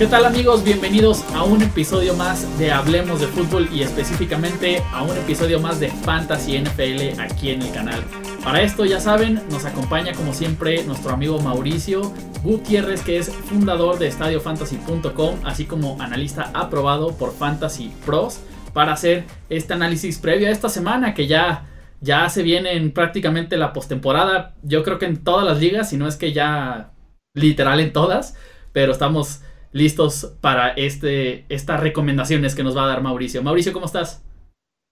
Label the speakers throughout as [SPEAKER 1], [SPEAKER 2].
[SPEAKER 1] ¿Qué tal amigos? Bienvenidos a un episodio más de Hablemos de Fútbol y específicamente a un episodio más de Fantasy NFL aquí en el canal. Para esto ya saben, nos acompaña como siempre nuestro amigo Mauricio Gutiérrez que es fundador de estadiofantasy.com así como analista aprobado por Fantasy Pros para hacer este análisis previo a esta semana que ya, ya se viene en prácticamente la postemporada. Yo creo que en todas las ligas, si no es que ya literal en todas, pero estamos listos para este, estas recomendaciones que nos va a dar Mauricio. Mauricio, ¿cómo estás?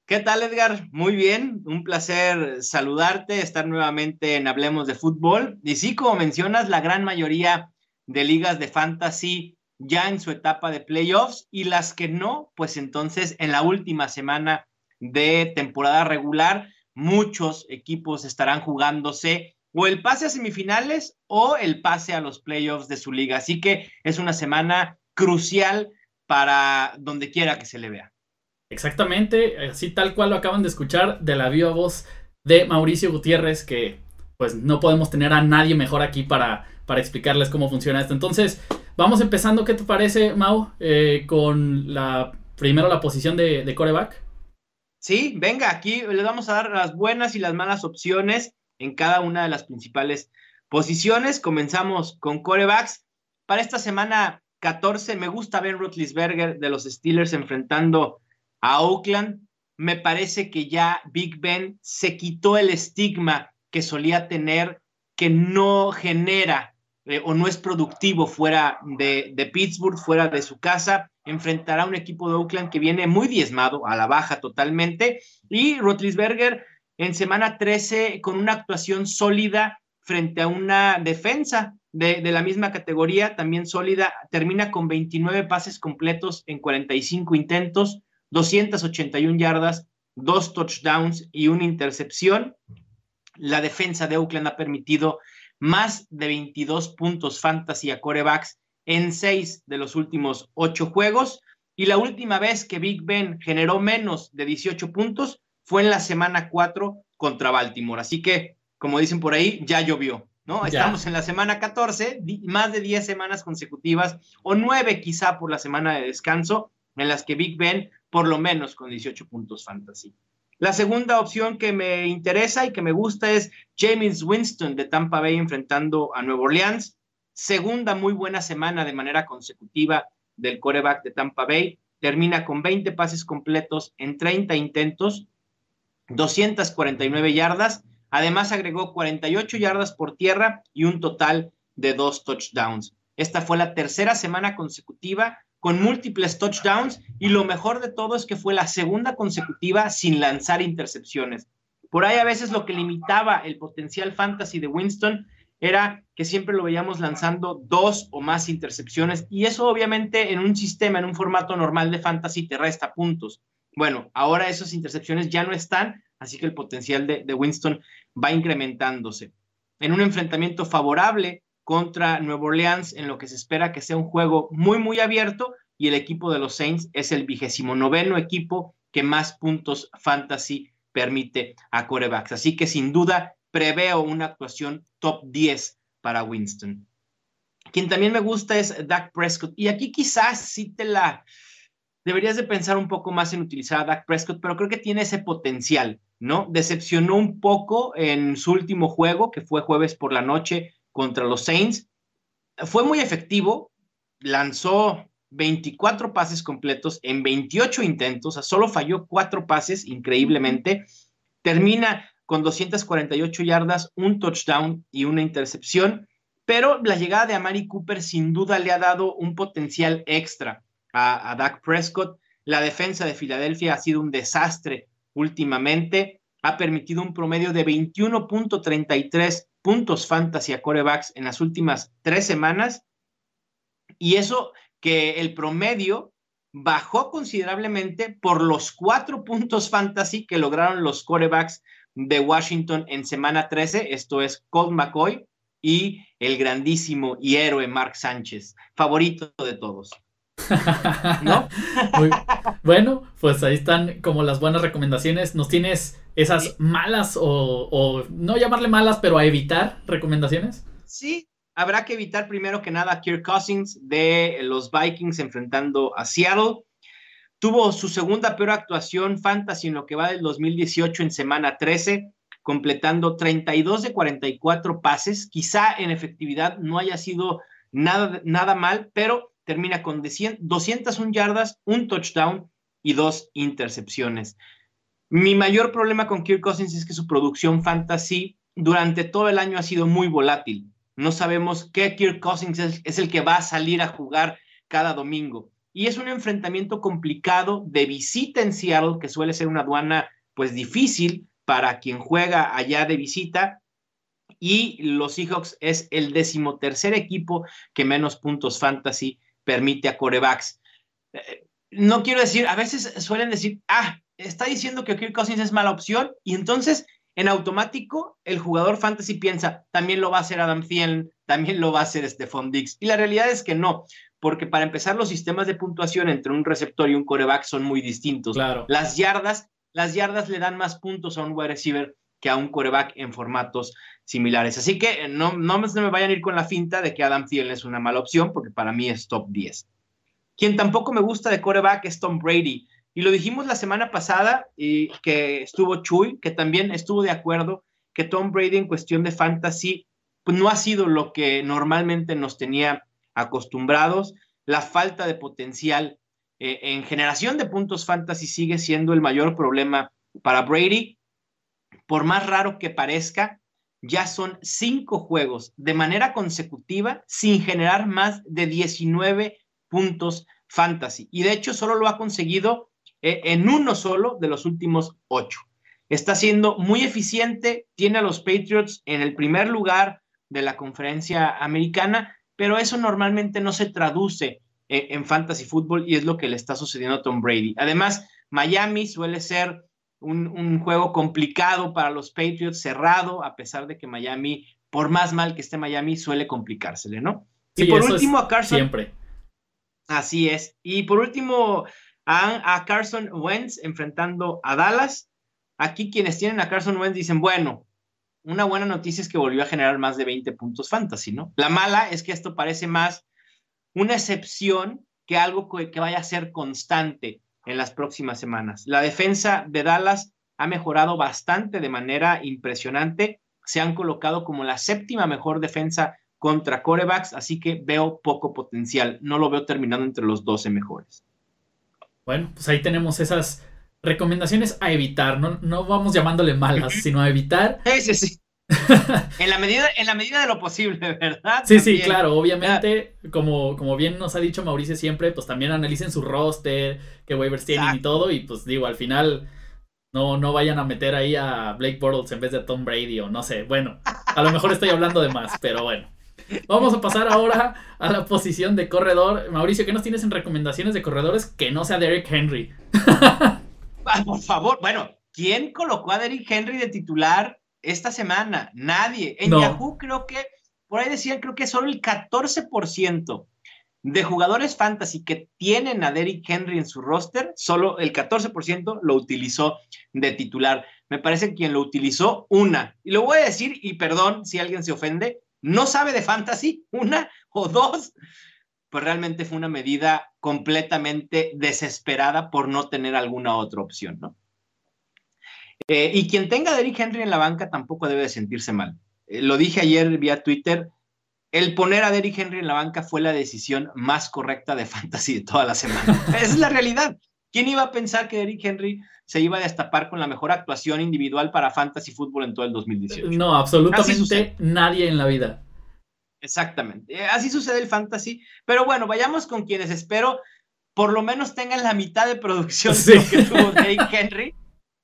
[SPEAKER 2] ¿Qué tal, Edgar? Muy bien, un placer saludarte, estar nuevamente en Hablemos de Fútbol. Y sí, como mencionas, la gran mayoría de ligas de fantasy ya en su etapa de playoffs y las que no, pues entonces en la última semana de temporada regular, muchos equipos estarán jugándose o el pase a semifinales o el pase a los playoffs de su liga. Así que es una semana crucial para donde quiera que se le vea.
[SPEAKER 1] Exactamente, así tal cual lo acaban de escuchar de la viva voz de Mauricio Gutiérrez, que pues no podemos tener a nadie mejor aquí para, para explicarles cómo funciona esto. Entonces, vamos empezando, ¿qué te parece, Mau? Eh, con la primero la posición de, de coreback.
[SPEAKER 2] Sí, venga, aquí les vamos a dar las buenas y las malas opciones en cada una de las principales posiciones. Comenzamos con corebacks. Para esta semana 14 me gusta ver Rutlisberger de los Steelers enfrentando a Oakland. Me parece que ya Big Ben se quitó el estigma que solía tener, que no genera eh, o no es productivo fuera de, de, Pittsburgh, fuera de su casa. Enfrentará a un equipo de Oakland que viene muy diezmado, a la baja totalmente. Y Rutlisberger en semana 13 con una actuación sólida frente a una defensa de, la misma categoría, también sólida, termina con 29 pases completos en 45 intentos, 281 yardas, dos touchdowns y una intercepción. La defensa de Oakland ha permitido más de 22 puntos fantasy a corebacks en seis de los últimos ocho juegos. Y la última vez que Big Ben generó menos de 18 puntos fue en la semana 4 contra Baltimore. Así que, como dicen por ahí, ya llovió, ¿no? Estamos en la semana 14, más de 10 semanas consecutivas, o 9 quizá por la semana de descanso, en las que Big Ben, por lo menos con 18 puntos fantasy. La segunda opción que me interesa y que me gusta es James Winston de Tampa Bay enfrentando a Nueva Orleans. Segunda muy buena semana de manera consecutiva del coreback de Tampa Bay. Termina con 20 pases completos en 30 intentos, 249 yardas. Además agregó 48 yardas por tierra y un total de dos touchdowns. Esta fue la tercera semana consecutiva con múltiples touchdowns y lo mejor de todo es que fue la segunda consecutiva sin lanzar intercepciones. Por ahí a veces lo que limitaba el potencial fantasy de Winston era que siempre lo veíamos lanzando dos o más intercepciones y eso obviamente en un sistema, en un formato normal de fantasy te resta puntos. Bueno, ahora esas intercepciones ya no están, así que el potencial de, Winston va incrementándose. En un enfrentamiento favorable contra Nueva Orleans, en lo que se espera que sea un juego muy, muy abierto, y el equipo de los Saints es el vigésimo noveno equipo que más puntos fantasy permite a corebacks. Así que sin duda preveo una actuación top 10 para Winston. Quien también me gusta es Dak Prescott. Y aquí quizás sí te la, deberías de pensar un poco más en utilizar a Dak Prescott, pero creo que tiene ese potencial, ¿no? Decepcionó un poco en su último juego, que fue jueves por la noche contra los Saints. Fue muy efectivo, lanzó 24 pases completos en 28 intentos, o sea, solo falló cuatro pases, increíblemente. Termina con 248 yardas, un touchdown y una intercepción, pero la llegada de Amari Cooper sin duda le ha dado un potencial extra a, Dak Prescott. La defensa de Filadelfia ha sido un desastre últimamente. Ha permitido un promedio de 21.33 puntos fantasy a corebacks en las últimas tres semanas. Y eso que el promedio bajó considerablemente por los cuatro puntos fantasy que lograron los corebacks de Washington en semana 13. Esto es Colt McCoy y el grandísimo y héroe Mark Sánchez, favorito de todos.
[SPEAKER 1] ¿No? bueno, pues ahí están como las buenas recomendaciones. ¿Nos tienes esas malas o, no llamarle malas, pero a evitar recomendaciones?
[SPEAKER 2] Sí, habrá que evitar primero que nada a Kirk Cousins de los Vikings enfrentando a Seattle. Tuvo su segunda peor actuación fantasy en lo que va del 2018 en semana 13, completando 32 de 44 pases. Quizá en efectividad no haya sido nada, nada mal, pero termina con 201 yardas, un touchdown y dos intercepciones. Mi mayor problema con Kirk Cousins es que su producción fantasy durante todo el año ha sido muy volátil. No sabemos qué Kirk Cousins es el que va a salir a jugar cada domingo y es un enfrentamiento complicado de visita en Seattle, que suele ser una aduana pues difícil para quien juega allá de visita. Y los Seahawks es el decimotercer equipo que menos puntos fantasy permite a corebacks. Eh, no quiero decir, a veces suelen decir, ah, está diciendo que Kirk Cousins es mala opción y entonces en automático el jugador fantasy piensa, también lo va a hacer Adam Thielen, también lo va a hacer Stephon Diggs. Y la realidad es que no porque para empezar los sistemas de puntuación entre un receptor y un coreback son muy distintos.
[SPEAKER 1] Claro.
[SPEAKER 2] Las yardas, las yardas le dan más puntos a un wide receiver que a un coreback en formatos similares. Así que eh, no, no me vayan a ir con la finta de que Adam Thielen es una mala opción, porque para mí es top 10. Quien tampoco me gusta de coreback es Tom Brady. Y lo dijimos la semana pasada, y que estuvo Chuy, que también estuvo de acuerdo que Tom Brady en cuestión de fantasy pues no ha sido lo que normalmente nos tenía acostumbrados. La falta de potencial eh, en generación de puntos fantasy sigue siendo el mayor problema para Brady. Por más raro que parezca, ya son cinco juegos de manera consecutiva sin generar más de 19 puntos fantasy. Y de hecho solo lo ha conseguido eh, en uno solo de los últimos ocho. Está siendo muy eficiente, tiene a los Patriots en el primer lugar de la conferencia americana pero eso normalmente no se traduce en, fantasy fútbol y es lo que le está sucediendo a Tom Brady. Además, Miami suele ser un, juego complicado para los Patriots, cerrado, a pesar de que Miami, por más mal que esté Miami, suele complicársele, ¿no?
[SPEAKER 1] y por último, a Carson. Siempre.
[SPEAKER 2] Así es. Y por último, a, a, Carson Wentz enfrentando a Dallas. Aquí quienes tienen a Carson Wentz dicen, bueno, una buena noticia es que volvió a generar más de 20 puntos fantasy, ¿no? La mala es que esto parece más una excepción que algo que vaya a ser constante en las próximas semanas. La defensa de Dallas ha mejorado bastante de manera impresionante. Se han colocado como la séptima mejor defensa contra corebacks, así que veo poco potencial. No lo veo terminando entre los 12 mejores.
[SPEAKER 1] Bueno, pues ahí tenemos esas recomendaciones a evitar, no, no vamos llamándole malas, sino a evitar.
[SPEAKER 2] Sí, sí, sí. en, la medida, en la medida de lo posible, ¿verdad?
[SPEAKER 1] Sí, sí, claro, obviamente, como, como bien nos ha dicho Mauricio siempre, pues también analicen su roster, qué waivers tienen y todo, y pues digo, al final no, no vayan a meter ahí a Blake Bortles en vez de Tom Brady o no sé, bueno, a lo mejor estoy hablando de más, pero bueno. Vamos a pasar ahora a la posición de corredor. Mauricio, ¿qué nos tienes en recomendaciones de corredores que no sea Derek Henry?
[SPEAKER 2] Ah, por favor, bueno, ¿quién colocó a Derrick Henry de titular esta semana? Nadie. En Yahoo creo que, por ahí decían, creo que solo el 14% de jugadores fantasy que tienen a Derrick Henry en su roster, solo el 14% lo utilizó de titular. Me parece que quien lo utilizó, una. Y lo voy a decir, y perdón si alguien se ofende, no sabe de fantasy, una o dos pues realmente fue una medida completamente desesperada por no tener alguna otra opción, ¿no? Eh, y quien tenga a Derrick Henry en la banca tampoco debe de sentirse mal. Eh, lo dije ayer vía Twitter, el poner a Derrick Henry en la banca fue la decisión más correcta de fantasy de toda la semana. Es la realidad. ¿Quién iba a pensar que Derrick Henry se iba a destapar con la mejor actuación individual para fantasy fútbol en todo el 2018?
[SPEAKER 1] No, absolutamente nadie en la vida.
[SPEAKER 2] Exactamente. Eh, así sucede el fantasy. Pero bueno, vayamos con quienes espero por lo menos tengan la mitad de producción que tuvo Derrick Henry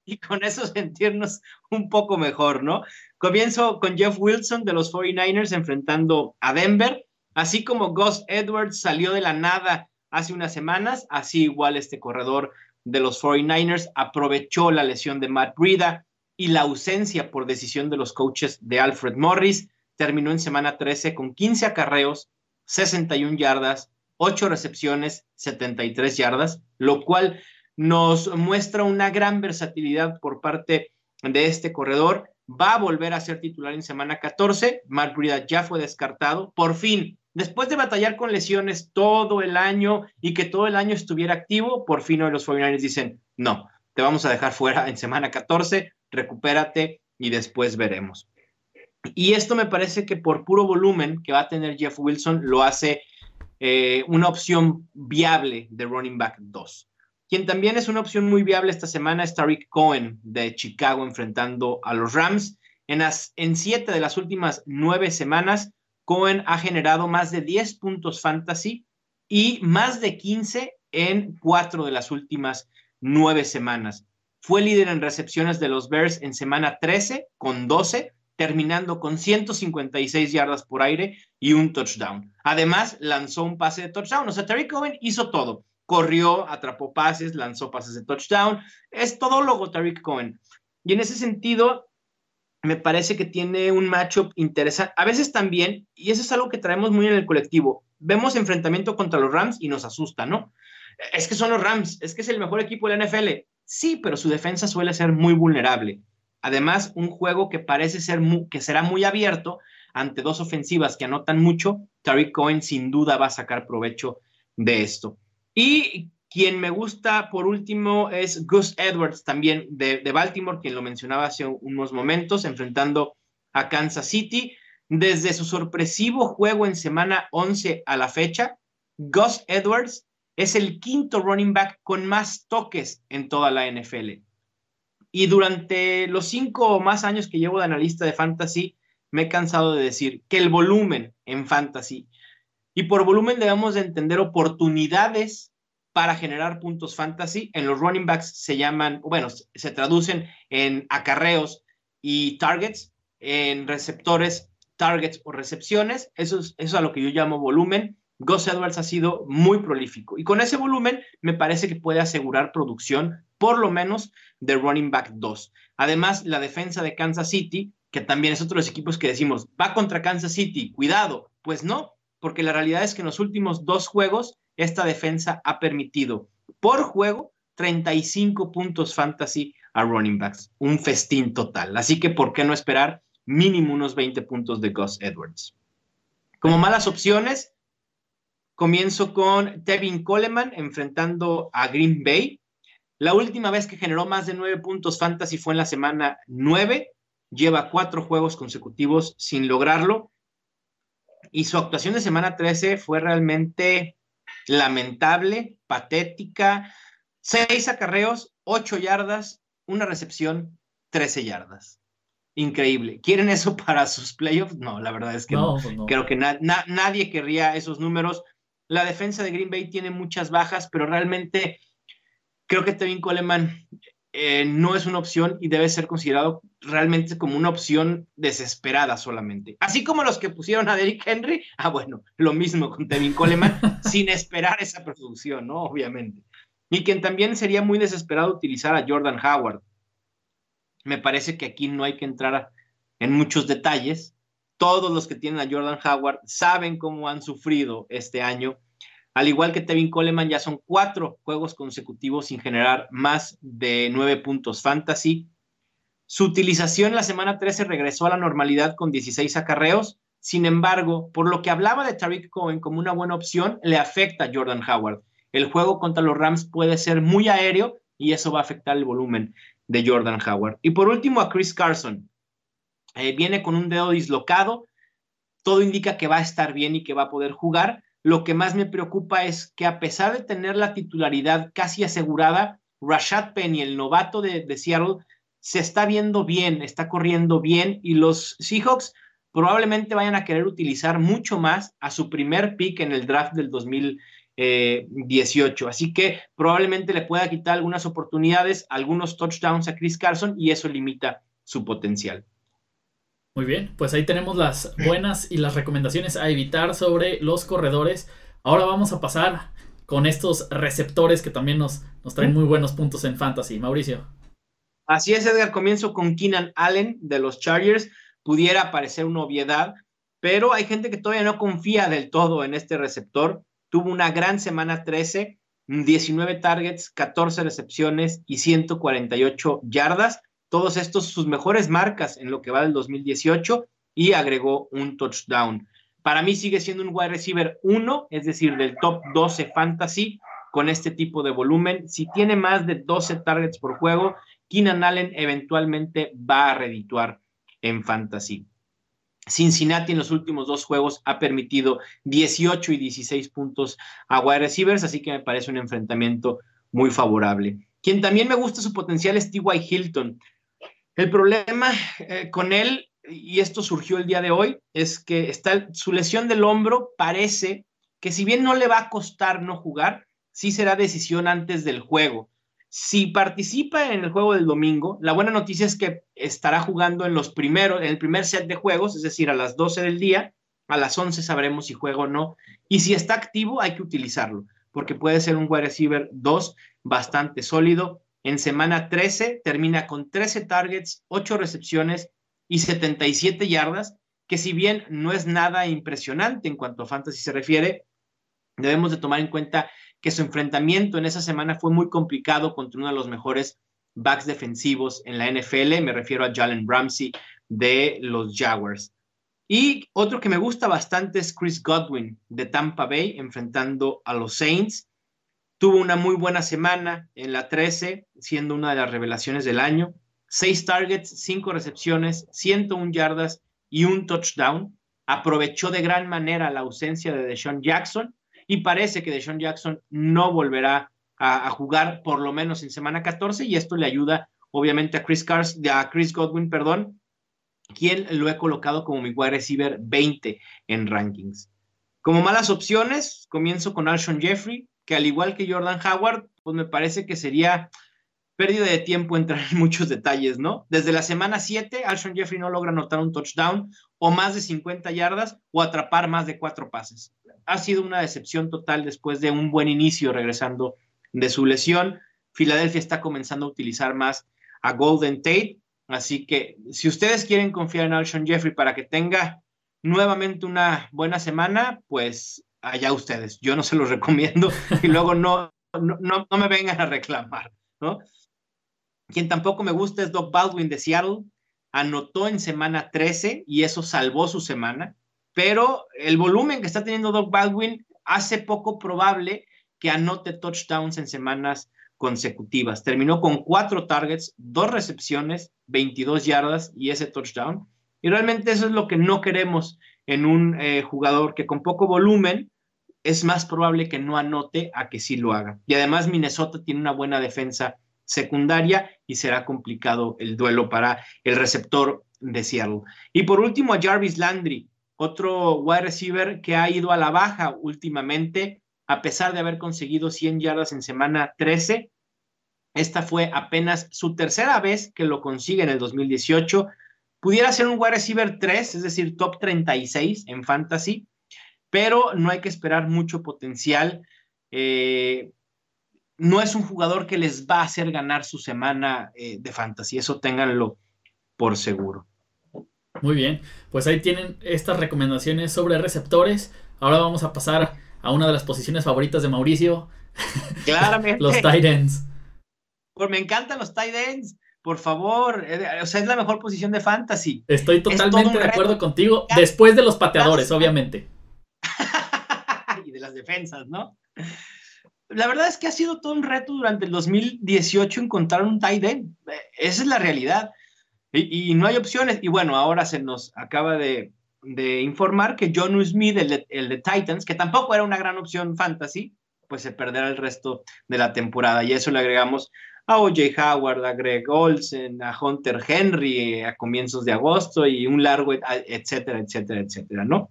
[SPEAKER 2] y con eso sentirnos un poco mejor, ¿no? Comienzo con Jeff Wilson de los 49ers enfrentando a Denver, así como Gus Edwards salió de la nada hace unas semanas, así igual este corredor de los 49ers aprovechó la lesión de Matt Breida y la ausencia por decisión de los coaches de Alfred Morris terminó en semana 13 con 15 acarreos, 61 yardas, 8 recepciones, 73 yardas, lo cual nos muestra una gran versatilidad por parte de este corredor. va a volver a ser titular en semana 14. Mark Brida ya fue descartado. Por fin, después de batallar con lesiones todo el año y que todo el año estuviera activo, por fin hoy los 49ers dicen, no, te vamos a dejar fuera en semana 14, recupérate y después veremos. Y esto me parece que por puro volumen que va a tener Jeff Wilson lo hace eh, una opción viable de running back 2. Quien también es una opción muy viable esta semana es Tariq Cohen de Chicago enfrentando a los Rams. En, en siete de las últimas nueve semanas, Cohen ha generado más de 10 puntos fantasy y más de 15 en cuatro de las últimas nueve semanas. Fue líder en recepciones de los Bears en semana 13 con 12, terminando con 156 yardas por aire y un touchdown. Además, lanzó un pase de touchdown. O sea, Tariq Cohen hizo todo corrió, atrapó pases, lanzó pases de touchdown. Es todólogo Tariq Cohen. Y en ese sentido, me parece que tiene un matchup interesante. A veces también, y eso es algo que traemos muy en el colectivo, vemos enfrentamiento contra los Rams y nos asusta, ¿no? Es que son los Rams, es que es el mejor equipo de la NFL. Sí, pero su defensa suele ser muy vulnerable. Además, un juego que parece ser que será muy abierto ante dos ofensivas que anotan mucho, Tariq Cohen sin duda va a sacar provecho de esto. Y quien me gusta por último es Gus Edwards, también de, Baltimore, quien lo mencionaba hace unos momentos, enfrentando a Kansas City. Desde su sorpresivo juego en semana 11 a la fecha, Gus Edwards es el quinto running back con más toques en toda la NFL. Y durante los cinco o más años que llevo de analista de fantasy, me he cansado de decir que el volumen en fantasy y por volumen debemos de entender oportunidades para generar puntos fantasy. En los running backs se llaman, bueno, se traducen en acarreos y targets, en receptores, targets o recepciones. Eso es, eso es a lo que yo llamo volumen. Gus Edwards ha sido muy prolífico y con ese volumen me parece que puede asegurar producción, por lo menos de running back 2. Además, la defensa de Kansas City, que también es otro de los equipos que decimos, va contra Kansas City, cuidado. Pues no, porque la realidad es que en los últimos dos juegos esta defensa ha permitido por juego 35 puntos fantasy a running backs, un festín total. Así que, ¿por qué no esperar mínimo unos 20 puntos de Gus Edwards? Como malas opciones, comienzo con Tevin Coleman enfrentando a Green Bay. La última vez que generó más de 9 puntos fantasy fue en la semana 9. Lleva cuatro juegos consecutivos sin lograrlo y su actuación de semana 13 fue realmente lamentable, patética. Seis acarreos, ocho yardas, una recepción, 13 yardas. Increíble. ¿Quieren eso para sus playoffs? No, la verdad es que no. Pues Creo que nadie querría esos números. La defensa de Green Bay tiene muchas bajas, pero realmente creo que Tevin Coleman eh, no es una opción y debe ser considerado realmente como una opción desesperada solamente. Así como los que pusieron a Derrick Henry, ah, bueno, lo mismo con Tevin Coleman, sin esperar esa producción, ¿no? Obviamente. Y quien también sería muy desesperado utilizar a Jordan Howard. Me parece que aquí no hay que entrar en muchos detalles. Todos los que tienen a Jordan Howard saben cómo han sufrido este año al igual que Tevin Coleman, ya son cuatro juegos consecutivos sin generar más de nueve puntos fantasy. Su utilización la semana 13 regresó a la normalidad con 16 acarreos. Sin embargo, por lo que hablaba de Tariq Cohen como una buena opción, le afecta a Jordan Howard. El juego contra los Rams puede ser muy aéreo y eso va a afectar el volumen de Jordan Howard. Y por último, a Chris Carson. Eh, viene con un dedo dislocado. Todo indica que va a estar bien y que va a poder jugar, lo que más me preocupa es que a pesar de tener la titularidad casi asegurada, Rashad Penny, el novato de, Seattle, se está viendo bien, está corriendo bien y los Seahawks probablemente vayan a querer utilizar mucho más a su primer pick en el draft del 2018. Así que probablemente le pueda quitar algunas oportunidades, algunos touchdowns a Chris Carson y eso limita su potencial.
[SPEAKER 1] Muy bien, pues ahí tenemos las buenas y las recomendaciones a evitar sobre los corredores. Ahora vamos a pasar con estos receptores que también nos, nos traen muy buenos puntos en fantasy. Mauricio.
[SPEAKER 2] Así es, Edgar. Comienzo con Keenan Allen de los Chargers. Pudiera parecer una obviedad, pero hay gente que todavía no confía del todo en este receptor. Tuvo una gran semana 13, 19 targets, 14 recepciones y 148 yardas todos estos sus mejores marcas en lo que va del 2018 y agregó un touchdown. Para mí sigue siendo un wide receiver 1, es decir, del top 12 fantasy con este tipo de volumen. Si tiene más de 12 targets por juego, Keenan Allen eventualmente va a redituar en fantasy. Cincinnati en los últimos dos juegos ha permitido 18 y 16 puntos a wide receivers, así que me parece un enfrentamiento muy favorable. Quien también me gusta su potencial es T.Y. Hilton. El problema eh, con él, y esto surgió el día de hoy, es que está, su lesión del hombro parece que si bien no le va a costar no jugar, sí será decisión antes del juego. Si participa en el juego del domingo, la buena noticia es que estará jugando en los primeros, en el primer set de juegos, es decir, a las 12 del día, a las 11 sabremos si juega o no. Y si está activo, hay que utilizarlo, porque puede ser un wide receiver 2 bastante sólido. En semana 13 termina con 13 targets, 8 recepciones y 77 yardas, que si bien no es nada impresionante en cuanto a fantasy se refiere, debemos de tomar en cuenta que su enfrentamiento en esa semana fue muy complicado contra uno de los mejores backs defensivos en la NFL. Me refiero a Jalen Ramsey de los Jaguars. Y otro que me gusta bastante es Chris Godwin de Tampa Bay enfrentando a los Saints. Tuvo una muy buena semana en la 13, siendo una de las revelaciones del año. Seis targets, cinco recepciones, 101 yardas y un touchdown. Aprovechó de gran manera la ausencia de Deshaun Jackson y parece que Deshaun Jackson no volverá a, jugar por lo menos en semana 14 y esto le ayuda obviamente a Chris, Cars, a Chris Godwin, perdón, quien lo he colocado como mi wide receiver 20 en rankings. Como malas opciones, comienzo con Alshon Jeffrey, que al igual que Jordan Howard, pues me parece que sería pérdida de tiempo entrar en muchos detalles, ¿no? Desde la semana 7, Alshon Jeffrey no logra anotar un touchdown o más de 50 yardas o atrapar más de cuatro pases ha sido una decepción total después de un buen inicio regresando de su lesión. Filadelfia está comenzando a utilizar más a Golden Tate, así que si ustedes quieren confiar en Alshon Jeffrey para que tenga nuevamente una buena semana, pues allá ustedes. Yo no se los recomiendo y luego no, no, no me vengan a reclamar, ¿no? Quien tampoco me gusta es Doc Baldwin de Seattle. Anotó en semana 13 y eso salvó su semana pero el volumen que está teniendo Doug Baldwin hace poco probable que anote touchdowns en semanas consecutivas. Terminó con cuatro targets, dos recepciones, 22 yardas y ese touchdown. Y realmente eso es lo que no queremos en un eh, jugador que con poco volumen es más probable que no anote a que sí lo haga. Y además Minnesota tiene una buena defensa secundaria y será complicado el duelo para el receptor de Seattle. Y por último a Jarvis Landry, otro wide receiver que ha ido a la baja últimamente, a pesar de haber conseguido 100 yardas en semana 13. Esta fue apenas su tercera vez que lo consigue en el 2018. Pudiera ser un wide receiver 3, es decir, top 36 en fantasy, pero no hay que esperar mucho potencial. Eh, no es un jugador que les va a hacer ganar su semana eh, de fantasy, eso ténganlo por seguro.
[SPEAKER 1] Muy bien, pues ahí tienen estas recomendaciones sobre receptores. Ahora vamos a pasar a una de las posiciones favoritas de Mauricio.
[SPEAKER 2] Claramente.
[SPEAKER 1] los tight ends.
[SPEAKER 2] Pues me encantan los tight ends. Por favor, eh, o sea, es la mejor posición de fantasy.
[SPEAKER 1] Estoy totalmente de acuerdo contigo, después de los pateadores, obviamente.
[SPEAKER 2] Y de las defensas, ¿no? La verdad es que ha sido todo un reto durante el 2018 encontrar un tight end. Eh, esa es la realidad. Y, no hay opciones. Y bueno, ahora se nos acaba de, informar que John Smith, el de, Titans, que tampoco era una gran opción fantasy, pues se perderá el resto de la temporada. Y eso le agregamos a O.J. Howard, a Greg Olsen, a Hunter Henry a comienzos de agosto y un largo, etcétera, etcétera, etcétera, ¿no?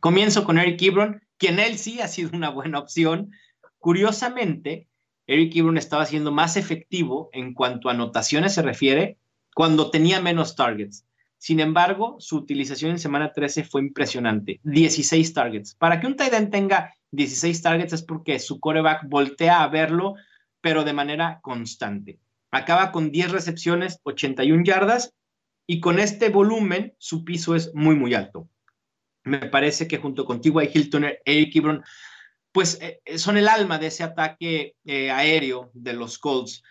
[SPEAKER 2] Comienzo con Eric Ebron, quien él sí ha sido una buena opción. Curiosamente, Eric Ebron estaba siendo más efectivo en cuanto a anotaciones se refiere cuando tenía menos targets. Sin embargo, su utilización en semana 13 fue impresionante. 16 targets. Para que un tight end tenga 16 targets es porque su coreback voltea a verlo, pero de manera constante. Acaba con 10 recepciones, 81 yardas, y con este volumen su piso es muy, muy alto. Me parece que junto con T.Y. Hilton, Eric Ebron, pues eh, son el alma de ese ataque eh, aéreo de los Colts.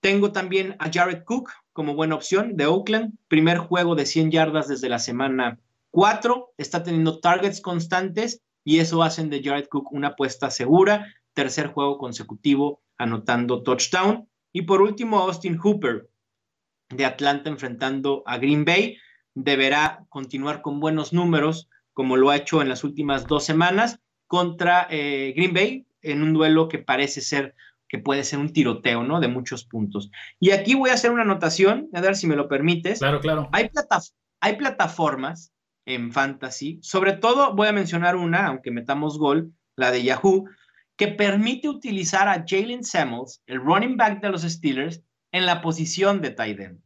[SPEAKER 2] Tengo también a Jared Cook como buena opción de Oakland, primer juego de 100 yardas desde la semana 4, está teniendo targets constantes y eso hacen de Jared Cook una apuesta segura, tercer juego consecutivo anotando touchdown. Y por último, Austin Hooper de Atlanta enfrentando a Green Bay, deberá continuar con buenos números como lo ha hecho en las últimas dos semanas contra eh, Green Bay en un duelo que parece ser que puede ser un tiroteo, ¿no? De muchos puntos. Y aquí voy a hacer una anotación, a ver si me lo permites.
[SPEAKER 1] Claro, claro.
[SPEAKER 2] Hay, hay plataformas en fantasy, sobre todo voy a mencionar una, aunque metamos gol, la de Yahoo, que permite utilizar a Jalen Samuels, el running back de los Steelers, en la posición de tight end.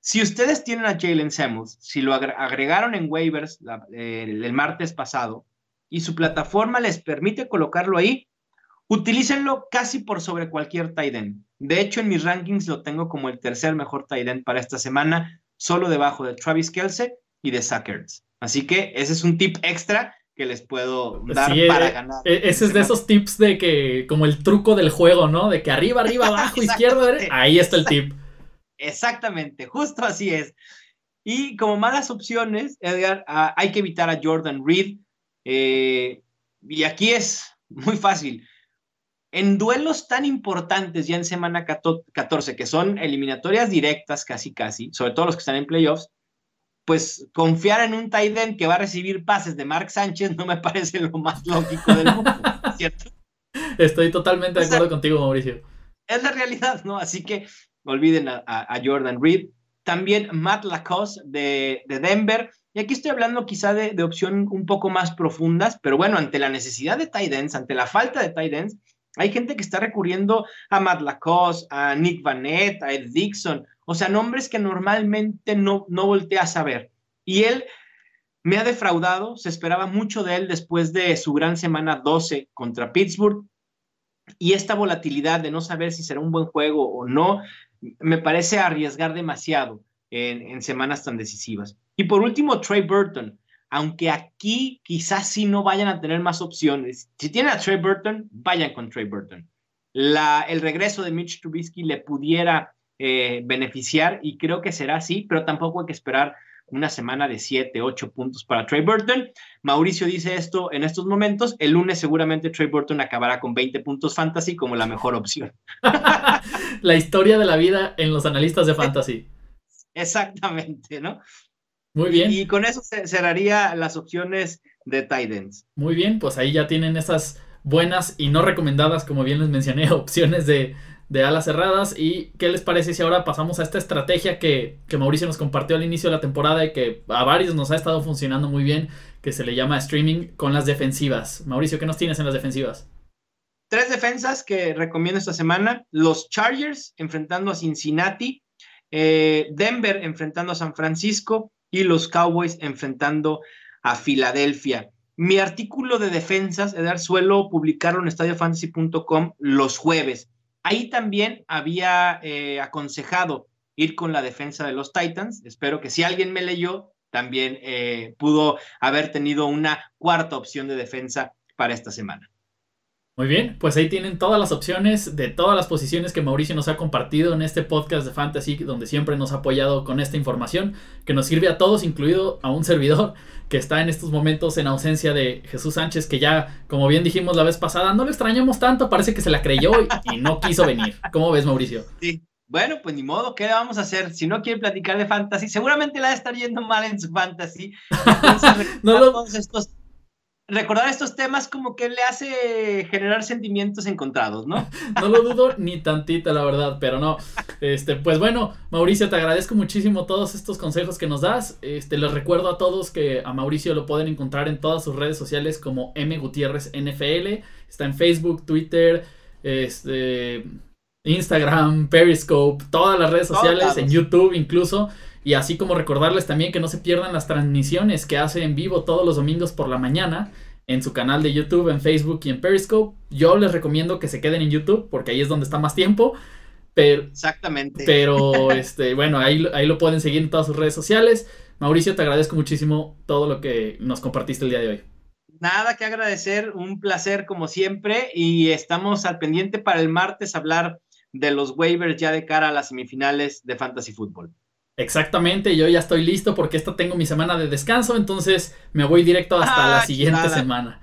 [SPEAKER 2] Si ustedes tienen a Jalen Samuels, si lo agregaron en waivers el martes pasado y su plataforma les permite colocarlo ahí, Utilícenlo casi por sobre cualquier tight end. De hecho, en mis rankings lo tengo como el tercer mejor tight end para esta semana, solo debajo de Travis Kelsey y de Sackers. Así que ese es un tip extra que les puedo dar para eh, ganar.
[SPEAKER 1] Eh, ese es de esos tips de que, como el truco del juego, ¿no? De que arriba, arriba, abajo, izquierda, ahí está el tip.
[SPEAKER 2] Exactamente, justo así es. Y como malas opciones, Edgar, ah, hay que evitar a Jordan Reed. Eh, y aquí es muy fácil en duelos tan importantes ya en semana 14, que son eliminatorias directas casi casi, sobre todo los que están en playoffs, pues confiar en un tight end que va a recibir pases de Mark Sánchez no me parece lo más lógico del mundo, ¿cierto?
[SPEAKER 1] Estoy totalmente de acuerdo contigo, Mauricio.
[SPEAKER 2] Es la realidad, ¿no? Así que olviden a, Jordan Reed. También Matt Lacoste de, Denver. Y aquí estoy hablando quizá de, de opción un poco más profundas, pero bueno, ante la necesidad de tight ends, ante la falta de tight ends, hay gente que está recurriendo a Matt Lacoste, a Nick Vanette, a Ed Dixon, o sea, nombres que normalmente no, no volteas a ver. Y él me ha defraudado, se esperaba mucho de él después de su gran semana 12 contra Pittsburgh. Y esta volatilidad de no saber si será un buen juego o no, me parece arriesgar demasiado en, en semanas tan decisivas. Y por último, Trey Burton aunque aquí quizás sí no vayan a tener más opciones. Si tienen a Trey Burton, vayan con Trey Burton. El regreso de Mitch Trubisky le pudiera eh, beneficiar y creo que será así, pero tampoco hay que esperar una semana de 7, 8 puntos para Trey Burton. Mauricio dice esto en estos momentos. El lunes seguramente Trey Burton acabará con 20 puntos fantasy como la mejor opción.
[SPEAKER 1] la historia de la vida en los analistas de fantasy.
[SPEAKER 2] Exactamente, ¿no?
[SPEAKER 1] Muy bien.
[SPEAKER 2] Y con eso cerraría las opciones de Titans.
[SPEAKER 1] Muy bien, pues ahí ya tienen esas buenas y no recomendadas, como bien les mencioné, opciones de, alas cerradas. ¿Y qué les parece si ahora pasamos a esta estrategia que, que, Mauricio nos compartió al inicio de la temporada y que a varios nos ha estado funcionando muy bien, que se le llama streaming con las defensivas? Mauricio, ¿qué nos tienes en las defensivas?
[SPEAKER 2] Tres defensas que recomiendo esta semana. Los Chargers enfrentando a Cincinnati. Eh, Denver enfrentando a San Francisco y los Cowboys enfrentando a Filadelfia. Mi artículo de defensas, Edgar, suelo publicarlo en estadiofantasy.com los jueves. Ahí también había eh, aconsejado ir con la defensa de los Titans. Espero que si alguien me leyó, también eh, pudo haber tenido una cuarta opción de defensa para esta semana.
[SPEAKER 1] Muy bien, pues ahí tienen todas las opciones de todas las posiciones que Mauricio nos ha compartido en este podcast de Fantasy, donde siempre nos ha apoyado con esta información que nos sirve a todos, incluido a un servidor que está en estos momentos en ausencia de Jesús Sánchez, que ya, como bien dijimos la vez pasada, no lo extrañamos tanto, parece que se la creyó y, no quiso venir. ¿Cómo ves, Mauricio?
[SPEAKER 2] Sí. Bueno, pues ni modo, ¿qué vamos a hacer? Si no quiere platicar de fantasy, seguramente la va a estar yendo mal en su fantasy. no lo... estos recordar estos temas como que le hace generar sentimientos encontrados, ¿no?
[SPEAKER 1] no lo dudo ni tantito, la verdad, pero no. Este, pues bueno, Mauricio, te agradezco muchísimo todos estos consejos que nos das. Este, les recuerdo a todos que a Mauricio lo pueden encontrar en todas sus redes sociales como M Gutiérrez NFL. Está en Facebook, Twitter, este, Instagram, Periscope, todas las redes sociales, en YouTube incluso. Y así como recordarles también que no se pierdan las transmisiones que hace en vivo todos los domingos por la mañana en su canal de YouTube, en Facebook y en Periscope. Yo les recomiendo que se queden en YouTube porque ahí es donde está más tiempo. Pero,
[SPEAKER 2] Exactamente.
[SPEAKER 1] Pero, este, bueno, ahí, ahí lo pueden seguir en todas sus redes sociales. Mauricio, te agradezco muchísimo todo lo que nos compartiste el día de hoy.
[SPEAKER 2] Nada que agradecer, un placer como siempre y estamos al pendiente para el martes hablar de los waivers ya de cara a las semifinales de Fantasy Football.
[SPEAKER 1] Exactamente, yo ya estoy listo porque esta tengo mi semana de descanso, entonces me voy directo hasta la ah, siguiente semana.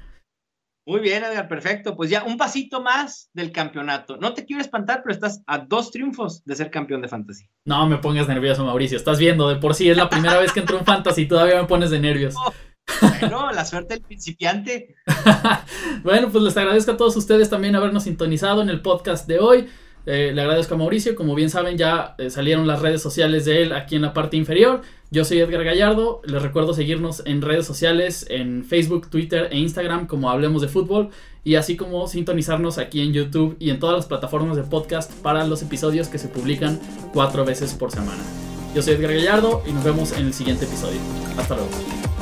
[SPEAKER 2] Muy bien, Edgar, perfecto. Pues ya un pasito más del campeonato. No te quiero espantar, pero estás a dos triunfos de ser campeón de fantasy.
[SPEAKER 1] No me pongas nervioso, Mauricio. Estás viendo, de por sí es la primera vez que entro en fantasy y todavía me pones de nervios.
[SPEAKER 2] bueno, la suerte del principiante.
[SPEAKER 1] bueno, pues les agradezco a todos ustedes también habernos sintonizado en el podcast de hoy. Eh, le agradezco a Mauricio. Como bien saben, ya eh, salieron las redes sociales de él aquí en la parte inferior. Yo soy Edgar Gallardo. Les recuerdo seguirnos en redes sociales, en Facebook, Twitter e Instagram como Hablemos de Fútbol. Y así como sintonizarnos aquí en YouTube y en todas las plataformas de podcast para los episodios que se publican cuatro veces por semana. Yo soy Edgar Gallardo y nos vemos en el siguiente episodio. Hasta luego.